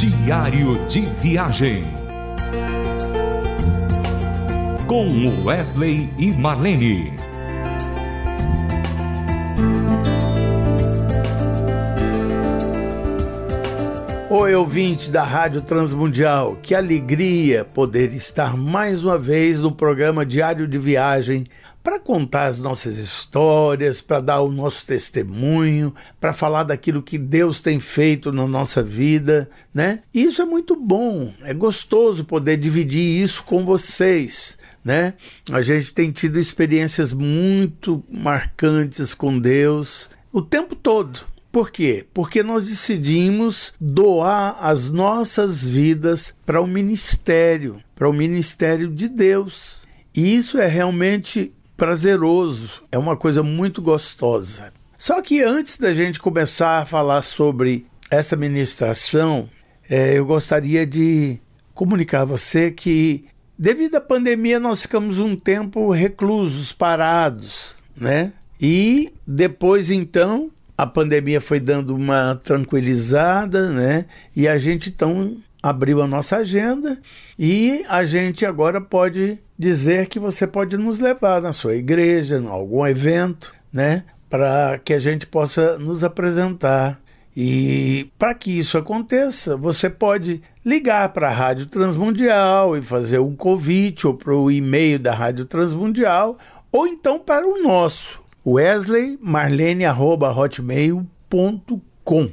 Diário de Viagem. Com Wesley e Marlene. Oi, ouvinte da Rádio Transmundial, que alegria poder estar mais uma vez no programa Diário de Viagem para contar as nossas histórias, para dar o nosso testemunho, para falar daquilo que Deus tem feito na nossa vida, né? Isso é muito bom, é gostoso poder dividir isso com vocês. Né? A gente tem tido experiências muito marcantes com Deus o tempo todo. Por quê? Porque nós decidimos doar as nossas vidas para o ministério, para o ministério de Deus. E isso é realmente prazeroso, é uma coisa muito gostosa. Só que antes da gente começar a falar sobre essa ministração, é, eu gostaria de comunicar a você que, devido à pandemia, nós ficamos um tempo reclusos, parados, né? E depois, então, a pandemia foi dando uma tranquilizada, né? E a gente então abriu a nossa agenda e a gente agora pode dizer que você pode nos levar na sua igreja, em algum evento, né? Para que a gente possa nos apresentar. E para que isso aconteça, você pode ligar para a Rádio Transmundial e fazer um convite ou para o e-mail da Rádio Transmundial ou então para o nosso, wesleymarlene.hotmail.com.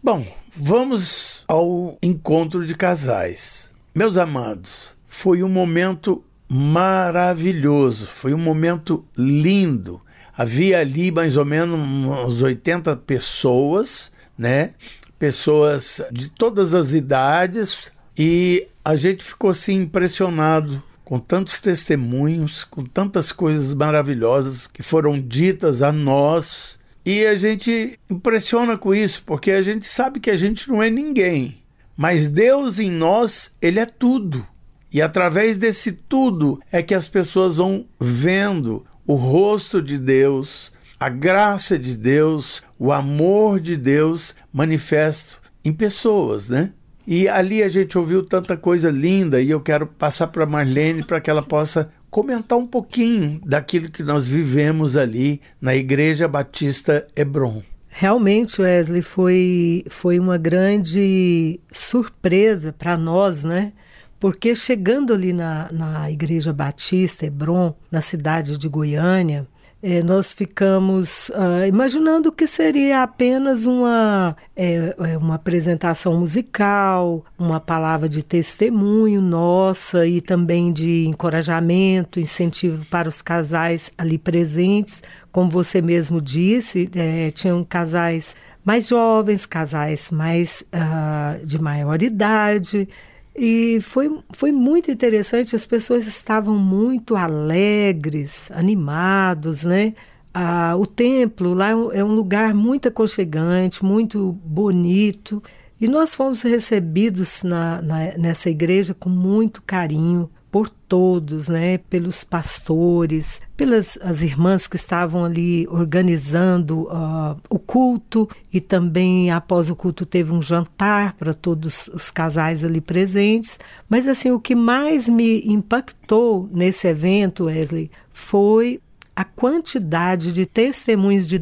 Bom, vamos ao encontro de casais. Meus amados, foi um momento maravilhoso, foi um momento lindo. Havia ali mais ou menos uns 80 pessoas, né? Pessoas de todas as idades e a gente ficou assim impressionado com tantos testemunhos, com tantas coisas maravilhosas que foram ditas a nós. E a gente impressiona com isso, porque a gente sabe que a gente não é ninguém. Mas Deus em nós, Ele é tudo. E através desse tudo é que as pessoas vão vendo o rosto de Deus, a graça de Deus, o amor de Deus manifesto em pessoas, né? E ali a gente ouviu tanta coisa linda e eu quero passar para Marlene para que ela possa comentar um pouquinho daquilo que nós vivemos ali na Igreja Batista Hebron. Realmente, Wesley, foi, foi uma grande surpresa para nós, né? porque chegando ali na, na Igreja Batista Hebron, na cidade de Goiânia, é, nós ficamos uh, imaginando que seria apenas uma, é, uma apresentação musical, uma palavra de testemunho nossa e também de encorajamento, incentivo para os casais ali presentes. Como você mesmo disse, é, tinham casais mais jovens, casais mais uh, de maior idade, e foi, foi muito interessante, as pessoas estavam muito alegres, animados, né? Ah, o templo lá é um lugar muito aconchegante, muito bonito. E nós fomos recebidos na, na, nessa igreja com muito carinho por todos, né, pelos pastores, pelas as irmãs que estavam ali organizando uh, o culto e também após o culto teve um jantar para todos os casais ali presentes. Mas assim o que mais me impactou nesse evento, Wesley, foi a quantidade de testemunhos, de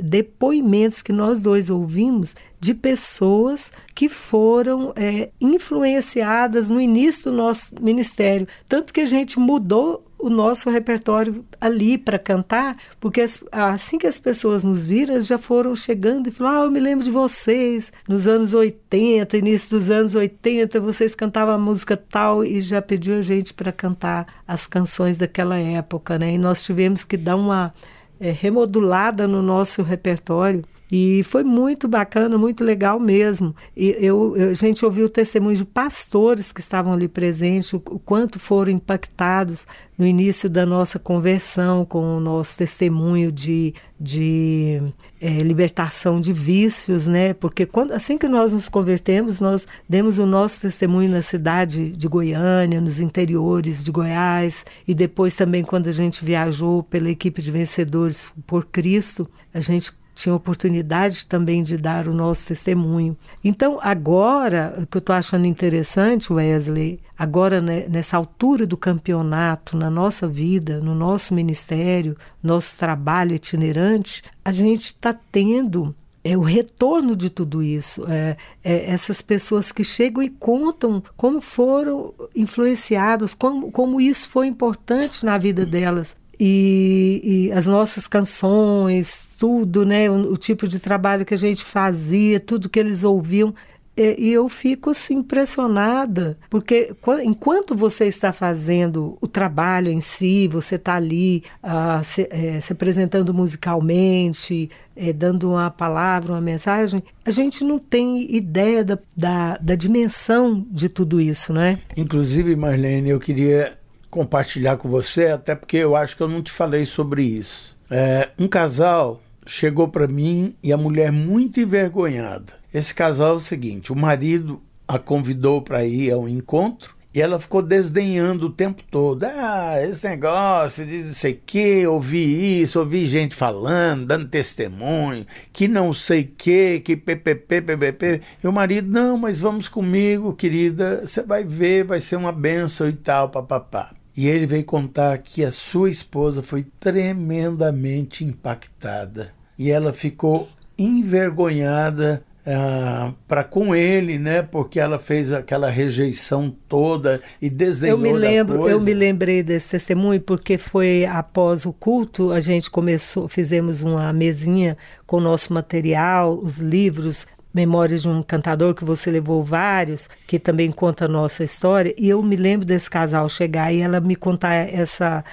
depoimentos que nós dois ouvimos de pessoas que foram é, influenciadas no início do nosso ministério. Tanto que a gente mudou o nosso repertório ali para cantar, porque assim que as pessoas nos viram, já foram chegando e falaram: Ah, eu me lembro de vocês, nos anos 80, início dos anos 80, vocês cantavam a música tal e já pediu a gente para cantar as canções daquela época, né? E nós tivemos que dar uma é, remodulada no nosso repertório e foi muito bacana, muito legal mesmo. E eu, eu, a gente ouviu o testemunho de pastores que estavam ali presentes, o, o quanto foram impactados no início da nossa conversão, com o nosso testemunho de, de é, libertação de vícios, né? Porque quando, assim que nós nos convertemos, nós demos o nosso testemunho na cidade de Goiânia, nos interiores de Goiás, e depois também quando a gente viajou pela equipe de vencedores por Cristo, a gente tinha oportunidade também de dar o nosso testemunho. Então, agora, o que eu estou achando interessante, Wesley, agora né, nessa altura do campeonato, na nossa vida, no nosso ministério, nosso trabalho itinerante, a gente está tendo é o retorno de tudo isso. É, é, essas pessoas que chegam e contam como foram influenciados, como, como isso foi importante na vida delas. E, e, as nossas canções, tudo, né? O, o, tipo de trabalho que a gente fazia, tudo que eles ouviam. E, e eu fico assim, impressionada, porque enquanto você está fazendo o trabalho em si, você está ali uh, se, é, se, apresentando musicalmente, é, dando uma palavra, uma mensagem, a gente não tem ideia da, da, da dimensão de tudo isso, né? Inclusive, Marlene, eu queria compartilhar com você, até porque eu acho que eu não te falei sobre isso. É, um casal chegou para mim e a mulher muito envergonhada. Esse casal é o seguinte: o marido a convidou para ir ao encontro e ela ficou desdenhando o tempo todo. Ah, esse negócio de não sei o que, ouvi isso, ouvi gente falando, dando testemunho, que não sei o que, que ppp, ppp. E o marido, não, mas vamos comigo, querida, você vai ver, vai ser uma benção e tal, papapá. E ele veio contar que a sua esposa foi tremendamente impactada. E ela ficou envergonhada ah, para com ele, né? Porque ela fez aquela rejeição toda e desdenhou eu me lembro, coisa. Eu me lembrei desse testemunho porque foi após o culto a gente começou, fizemos uma mesinha com o nosso material, os livros, Memórias de um Cantador, que você levou vários, que também conta a nossa história. E eu me lembro desse casal chegar e ela me contar essa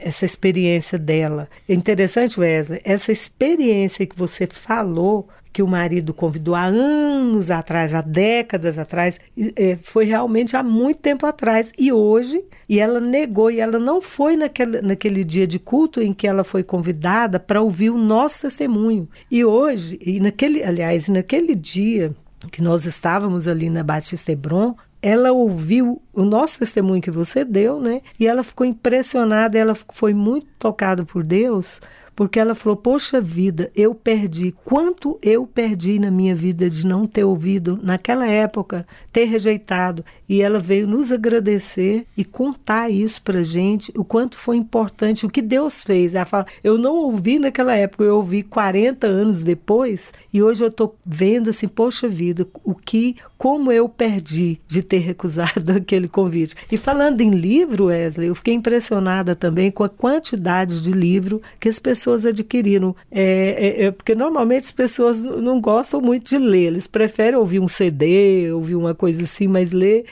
essa experiência dela. É interessante, Wesley, essa experiência que você falou que o marido convidou há anos atrás, há décadas atrás, é, foi realmente há muito tempo atrás. E hoje, e ela negou, e ela não foi naquele, naquele dia de culto em que ela foi convidada para ouvir o nosso testemunho. E hoje, e naquele, aliás, naquele dia que nós estávamos ali na Batista Hebron, ela ouviu o nosso testemunho que você deu, né? E ela ficou impressionada, ela foi muito tocada por Deus, porque ela falou: Poxa vida, eu perdi. Quanto eu perdi na minha vida de não ter ouvido naquela época, ter rejeitado. E ela veio nos agradecer e contar isso para gente, o quanto foi importante, o que Deus fez. Ela fala: Eu não ouvi naquela época, eu ouvi 40 anos depois, e hoje eu estou vendo assim: Poxa vida, o que, como eu perdi de ter recusado aquele convite. E falando em livro, Wesley, eu fiquei impressionada também com a quantidade de livro que as pessoas pessoas adquiriram. É, é, é, porque normalmente as pessoas não gostam muito de ler, eles preferem ouvir um CD, ouvir uma coisa assim, mas ler,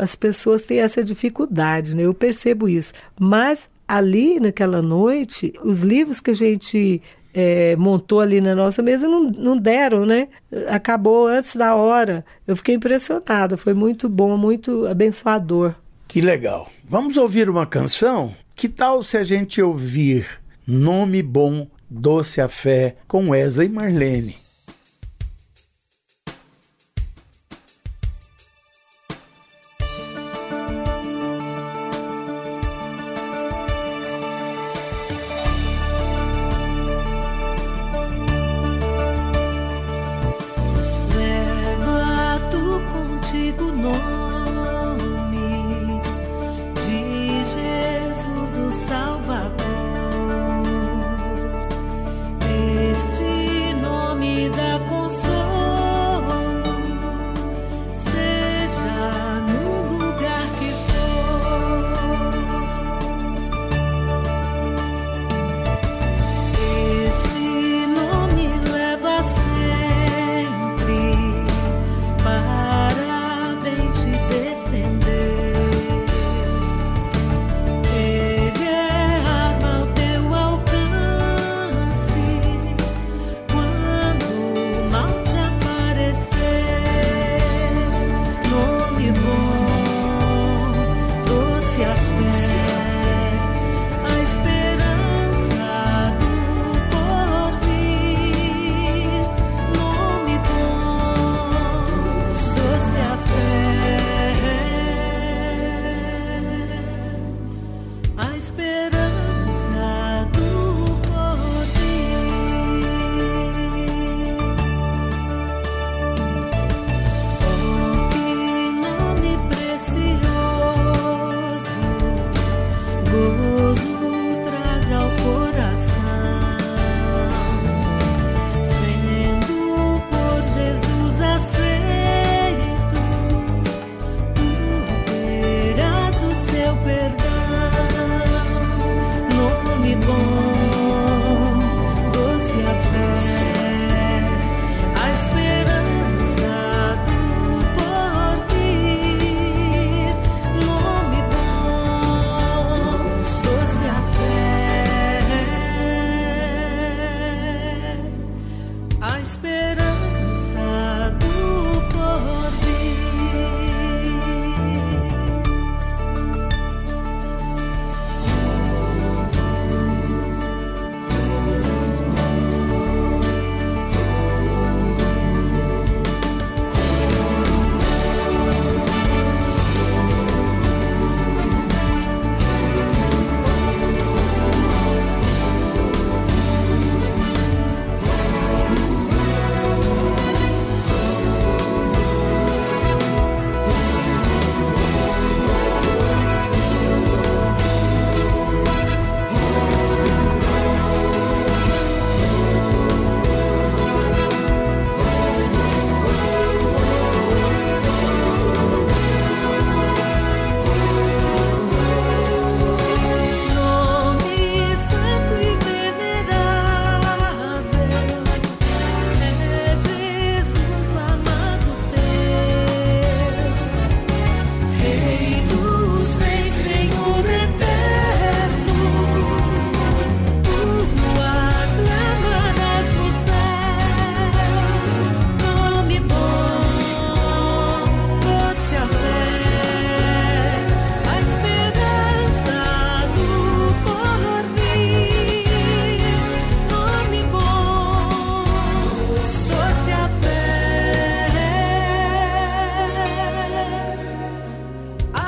as pessoas têm essa dificuldade, né? Eu percebo isso. Mas ali naquela noite, os livros que a gente é, montou ali na nossa mesa não, não deram, né? Acabou antes da hora. Eu fiquei impressionada, foi muito bom, muito abençoador. Que legal. Vamos ouvir uma canção? Que tal se a gente ouvir Nome Bom, Doce a Fé, com Wesley Marlene. se hace.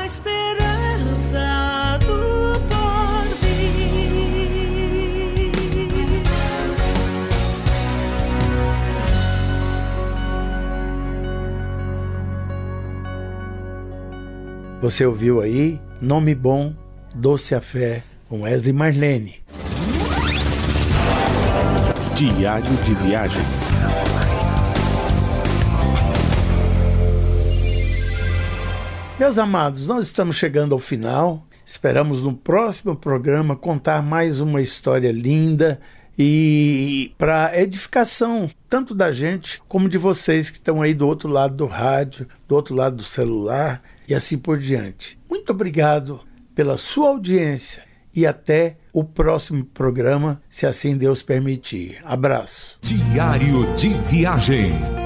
esperança do porvir. Você ouviu aí Nome Bom, Doce a Fé, com Wesley Marlene. Diário de Viagem Meus amados, nós estamos chegando ao final. Esperamos no próximo programa contar mais uma história linda e para edificação tanto da gente como de vocês que estão aí do outro lado do rádio, do outro lado do celular e assim por diante. Muito obrigado pela sua audiência e até o próximo programa, se assim Deus permitir. Abraço. Diário de Viagem